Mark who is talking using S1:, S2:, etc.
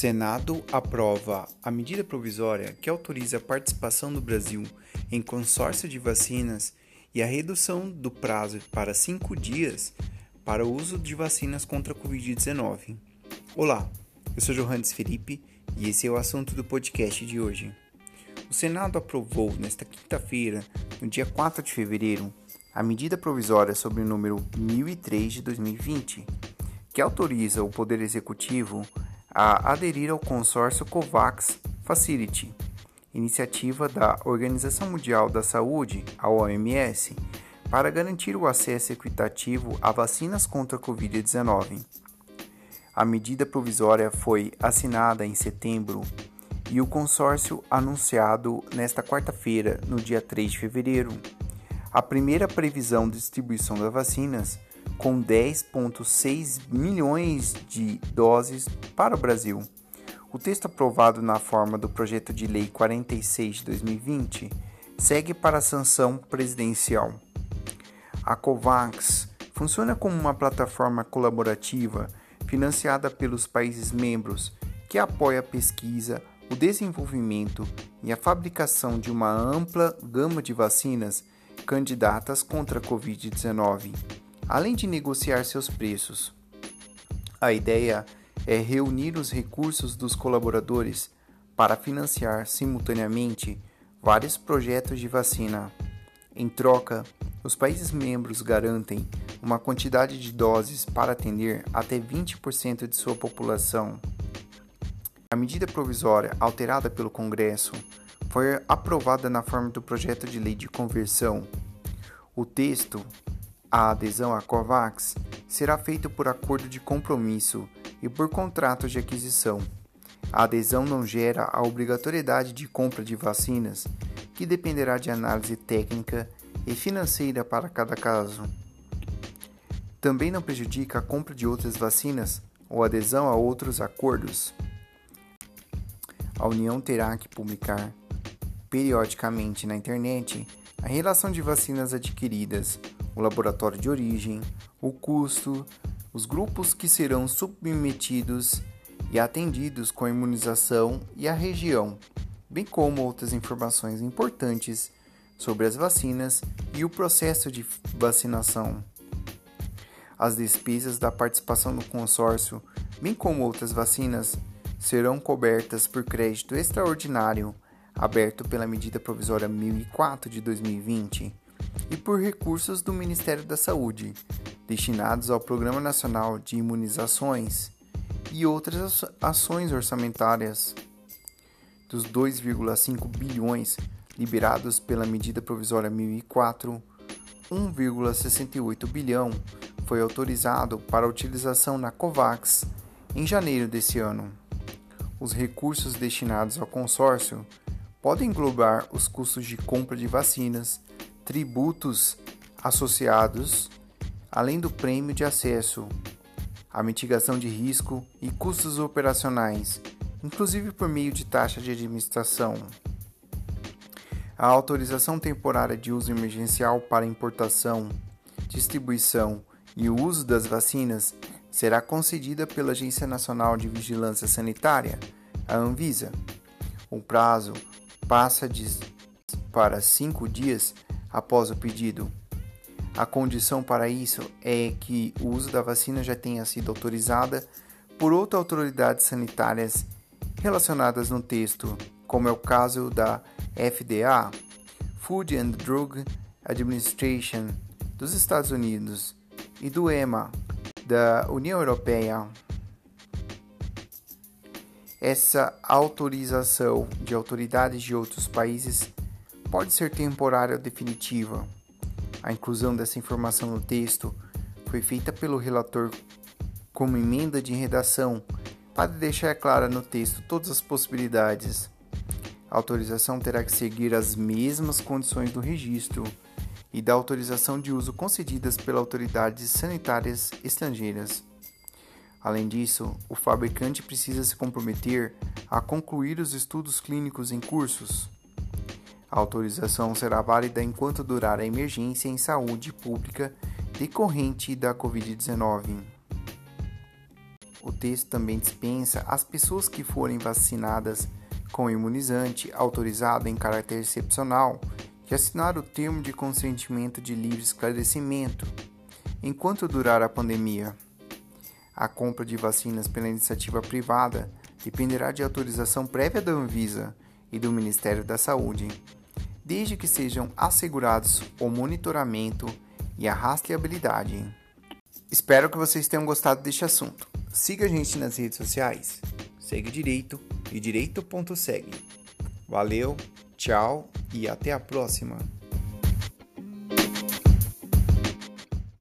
S1: Senado aprova a medida provisória que autoriza a participação do Brasil em consórcio de vacinas e a redução do prazo para cinco dias para o uso de vacinas contra a Covid-19. Olá, eu sou Johannes Felipe e esse é o assunto do podcast de hoje. O Senado aprovou nesta quinta-feira, no dia 4 de fevereiro, a medida provisória sobre o número 1003 de 2020, que autoriza o Poder Executivo a aderir ao consórcio COVAX Facility, iniciativa da Organização Mundial da Saúde, a OMS, para garantir o acesso equitativo a vacinas contra a Covid-19. A medida provisória foi assinada em setembro e o consórcio anunciado nesta quarta-feira, no dia 3 de fevereiro. A primeira previsão de distribuição das vacinas com 10,6 milhões de doses para o Brasil. O texto aprovado na forma do projeto de lei 46 de 2020 segue para a sanção presidencial. A COVAX funciona como uma plataforma colaborativa financiada pelos países membros que apoia a pesquisa, o desenvolvimento e a fabricação de uma ampla gama de vacinas candidatas contra a Covid-19 além de negociar seus preços. A ideia é reunir os recursos dos colaboradores para financiar simultaneamente vários projetos de vacina. Em troca, os países membros garantem uma quantidade de doses para atender até 20% de sua população. A medida provisória alterada pelo Congresso foi aprovada na forma do projeto de lei de conversão. O texto a adesão à COVAX será feita por acordo de compromisso e por contrato de aquisição. A adesão não gera a obrigatoriedade de compra de vacinas, que dependerá de análise técnica e financeira para cada caso. Também não prejudica a compra de outras vacinas ou adesão a outros acordos. A União terá que publicar periodicamente na internet a relação de vacinas adquiridas o laboratório de origem, o custo, os grupos que serão submetidos e atendidos com a imunização e a região, bem como outras informações importantes sobre as vacinas e o processo de vacinação. As despesas da participação no consórcio, bem como outras vacinas, serão cobertas por crédito extraordinário aberto pela medida provisória 1004 de 2020 e por recursos do Ministério da Saúde, destinados ao Programa Nacional de Imunizações e outras ações orçamentárias. Dos 2,5 bilhões liberados pela medida provisória 1004, 1,68 bilhão foi autorizado para utilização na COVAX em janeiro desse ano. Os recursos destinados ao consórcio podem englobar os custos de compra de vacinas, tributos associados, além do prêmio de acesso, a mitigação de risco e custos operacionais, inclusive por meio de taxa de administração. A autorização temporária de uso emergencial para importação, distribuição e uso das vacinas será concedida pela Agência Nacional de Vigilância Sanitária, a Anvisa. O prazo passa de para cinco dias após o pedido. A condição para isso é que o uso da vacina já tenha sido autorizada por outras autoridades sanitárias relacionadas no texto, como é o caso da FDA, Food and Drug Administration dos Estados Unidos e do EMA da União Europeia. Essa autorização de autoridades de outros países pode ser temporária ou definitiva. A inclusão dessa informação no texto foi feita pelo relator como emenda de redação para deixar clara no texto todas as possibilidades. A autorização terá que seguir as mesmas condições do registro e da autorização de uso concedidas pelas autoridades sanitárias estrangeiras. Além disso, o fabricante precisa se comprometer a concluir os estudos clínicos em cursos. A autorização será válida enquanto durar a emergência em saúde pública decorrente da Covid-19. o texto também dispensa as pessoas que forem vacinadas com imunizante autorizado em caráter excepcional de assinar o termo de consentimento de livre esclarecimento enquanto durar a pandemia. A compra de vacinas pela iniciativa privada dependerá de autorização prévia da Anvisa e do Ministério da Saúde, desde que sejam assegurados o monitoramento e a rastreabilidade. Espero que vocês tenham gostado deste assunto. Siga a gente nas redes sociais. Segue Direito e Direito.segue. Valeu, tchau e até a próxima!